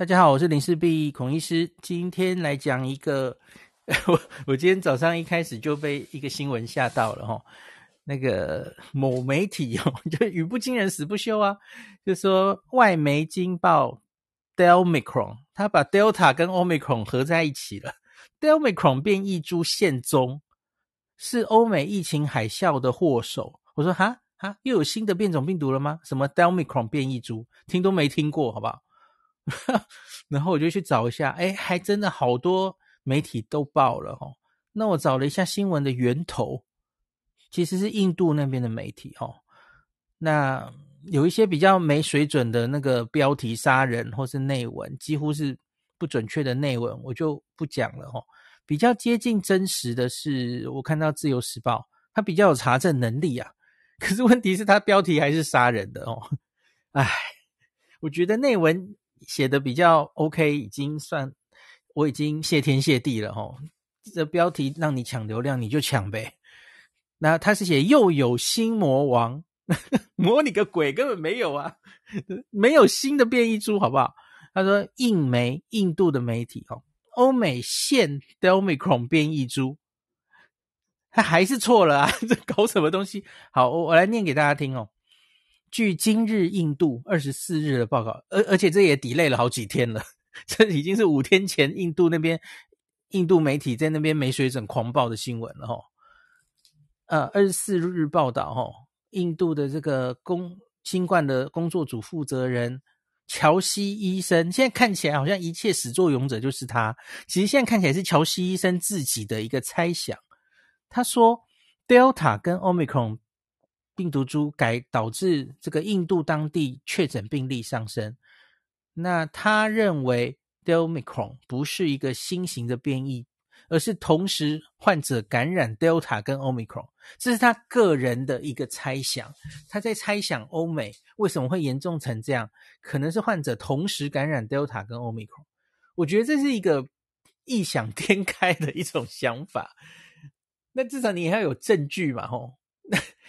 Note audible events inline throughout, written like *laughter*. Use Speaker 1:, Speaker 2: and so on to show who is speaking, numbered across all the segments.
Speaker 1: 大家好，我是林氏璧孔医师。今天来讲一个，我 *laughs* 我今天早上一开始就被一个新闻吓到了哈。那个某媒体哦，*laughs* 就语不惊人死不休啊，就说外媒惊爆 Delmicron，他把 Delta 跟 Omicron 合在一起了。Delmicron 变异株现踪，是欧美疫情海啸的祸首。我说哈哈，又有新的变种病毒了吗？什么 Delmicron 变异株，听都没听过，好不好？*laughs* 然后我就去找一下，哎，还真的好多媒体都报了哈。那我找了一下新闻的源头，其实是印度那边的媒体哈。那有一些比较没水准的那个标题杀人或是内文，几乎是不准确的内文，我就不讲了哈。比较接近真实的是，我看到《自由时报》，它比较有查证能力啊。可是问题是，它标题还是杀人的哦。哎，我觉得内文。写的比较 OK，已经算我已经谢天谢地了齁。这标题让你抢流量，你就抢呗。那他是写又有新魔王，*laughs* 魔你个鬼，根本没有啊，没有新的变异株，好不好？他说印媒印度的媒体哦，欧美现 Delmicron 变异株，他还是错了啊，*laughs* 这搞什么东西？好，我我来念给大家听哦。据今日印度二十四日的报告，而而且这也 delay 了好几天了，*laughs* 这已经是五天前印度那边印度媒体在那边没水准狂报的新闻了哈。呃，二十四日报道哈，印度的这个工新冠的工作组负责人乔西医生，现在看起来好像一切始作俑者就是他，其实现在看起来是乔西医生自己的一个猜想。他说，Delta 跟 Omicron。病毒株改导致这个印度当地确诊病例上升。那他认为 Delmicron 不是一个新型的变异，而是同时患者感染 Delta 跟 Omicron，这是他个人的一个猜想。他在猜想欧美为什么会严重成这样，可能是患者同时感染 Delta 跟 Omicron。我觉得这是一个异想天开的一种想法。那至少你也要有证据嘛，吼。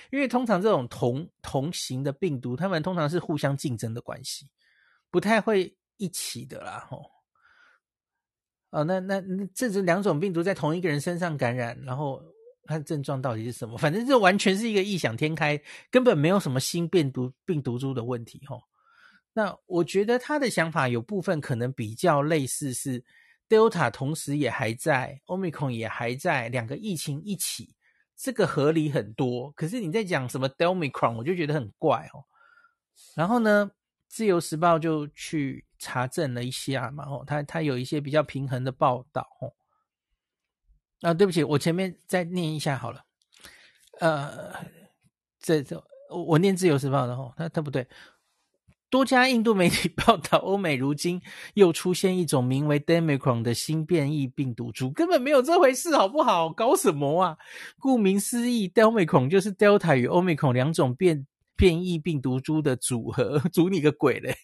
Speaker 1: 因为通常这种同同型的病毒，他们通常是互相竞争的关系，不太会一起的啦。吼，哦，那那那这是两种病毒在同一个人身上感染，然后它的症状到底是什么？反正这完全是一个异想天开，根本没有什么新变毒病毒株的问题。吼，那我觉得他的想法有部分可能比较类似，是 Delta 同时也还在，Omicron 也还在，两个疫情一起。这个合理很多，可是你在讲什么 Delmicron，我就觉得很怪哦。然后呢，《自由时报》就去查证了一下嘛，哦，他他有一些比较平衡的报道哦。啊，对不起，我前面再念一下好了。呃，这种我念《自由时报》的哦，他他不对。多家印度媒体 *laughs* 报道，欧美如今又出现一种名为 d e m i c r o n 的新变异病毒株，根本没有这回事，好不好？搞什么啊？顾名思义，Delmicron 就是 Delta 与 Omicron 两种变变异病毒株的组合，组你个鬼嘞！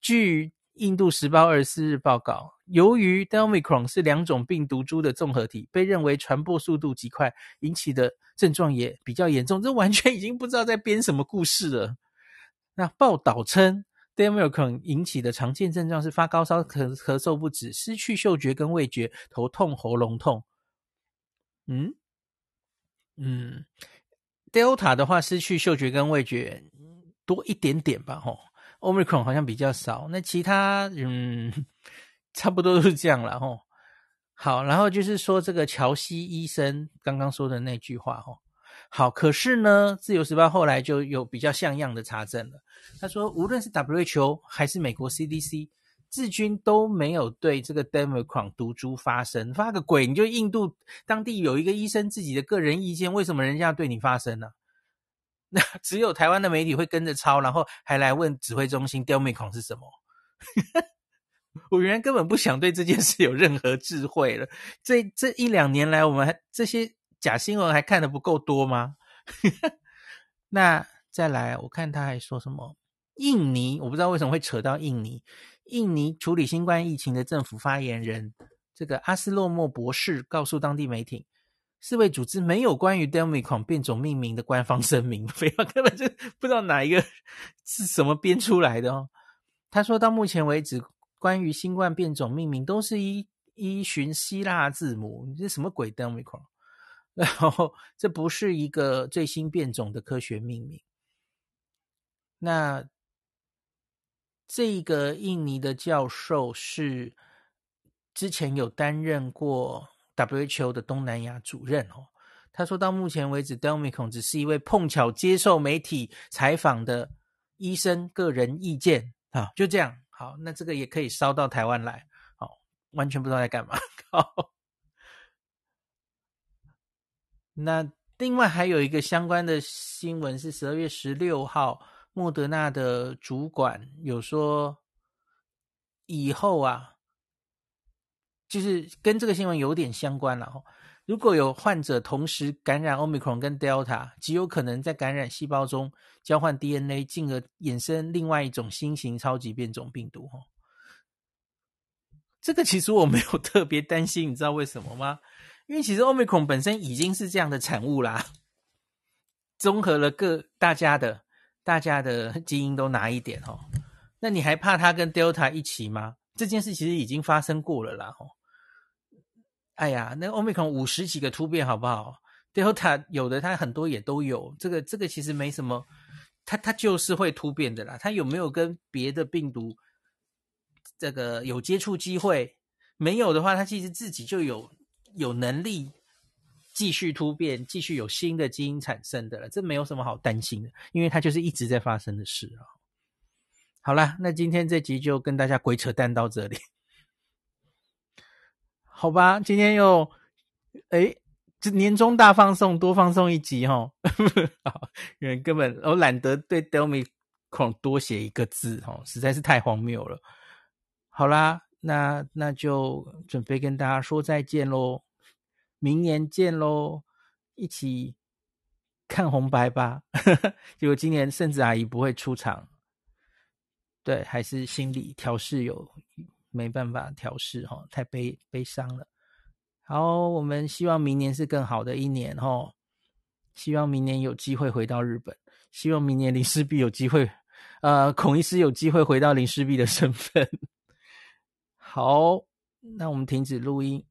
Speaker 1: 据印度时报二十四日报告，由于 Delmicron 是两种病毒株的综合体，被认为传播速度极快，引起的症状也比较严重。这完全已经不知道在编什么故事了。那报道称，Delmicron 引起的常见症状是发高烧、咳咳嗽不止、失去嗅觉跟味觉、头痛、喉咙痛。嗯嗯，Delta 的话，失去嗅觉跟味觉多一点点吧，吼。Omicron 好像比较少。那其他，嗯，*laughs* 差不多都是这样了，吼。好，然后就是说这个乔西医生刚刚说的那句话，吼。好，可是呢，《自由时报》后来就有比较像样的查证了。他说，无论是 WHO 还是美国 CDC，至今都没有对这个 d e m o c r o n 毒株发声。发个鬼！你就印度当地有一个医生自己的个人意见，为什么人家要对你发声呢？*laughs* 那只有台湾的媒体会跟着抄，然后还来问指挥中心 Delmicron 是什么？*laughs* 我原来根本不想对这件事有任何智慧了。这这一两年来，我们还这些。假新闻还看得不够多吗？*laughs* 那再来，我看他还说什么？印尼，我不知道为什么会扯到印尼。印尼处理新冠疫情的政府发言人这个阿斯洛莫博士告诉当地媒体，世卫组织没有关于 Delmicron 变种命名的官方声明，*laughs* 非要根本就不知道哪一个是什么编出来的哦。他说到目前为止，关于新冠变种命名都是依依循希腊字母，你这什么鬼 Delmicron？然后这不是一个最新变种的科学命名。那这个印尼的教授是之前有担任过 WHO 的东南亚主任哦。他说到目前为止，Delmicon 只是一位碰巧接受媒体采访的医生个人意见啊，就这样。好，那这个也可以烧到台湾来，好，完全不知道在干嘛。*laughs* 好，那另外还有一个相关的新闻是十二月十六号。莫德纳的主管有说，以后啊，就是跟这个新闻有点相关了哈。如果有患者同时感染 Omicron 跟 Delta，极有可能在感染细胞中交换 DNA，进而衍生另外一种新型超级变种病毒哈。这个其实我没有特别担心，你知道为什么吗？因为其实 Omicron 本身已经是这样的产物啦，综合了各大家的。大家的 *laughs* 基因都拿一点哦，那你还怕它跟 Delta 一起吗？这件事其实已经发生过了啦哦。哎呀，那 Omicron 五十几个突变好不好？Delta 有的它很多也都有，这个这个其实没什么，它它就是会突变的啦。它有没有跟别的病毒这个有接触机会？没有的话，它其实自己就有有能力。继续突变，继续有新的基因产生的了，这没有什么好担心的，因为它就是一直在发生的事啊。好啦，那今天这集就跟大家鬼扯淡到这里，好吧？今天又哎，这年终大放送，多放送一集哈。*laughs* 好，因为根本我懒得对 Delmi 多写一个字哈，实在是太荒谬了。好啦，那那就准备跟大家说再见喽。明年见喽，一起看红白吧。*laughs* 结果今年圣子阿姨不会出场，对，还是心理调试有没办法调试哈，太悲悲伤了。好，我们希望明年是更好的一年哈，希望明年有机会回到日本，希望明年林氏璧有机会，呃，孔医师有机会回到林氏璧的身份。好，那我们停止录音。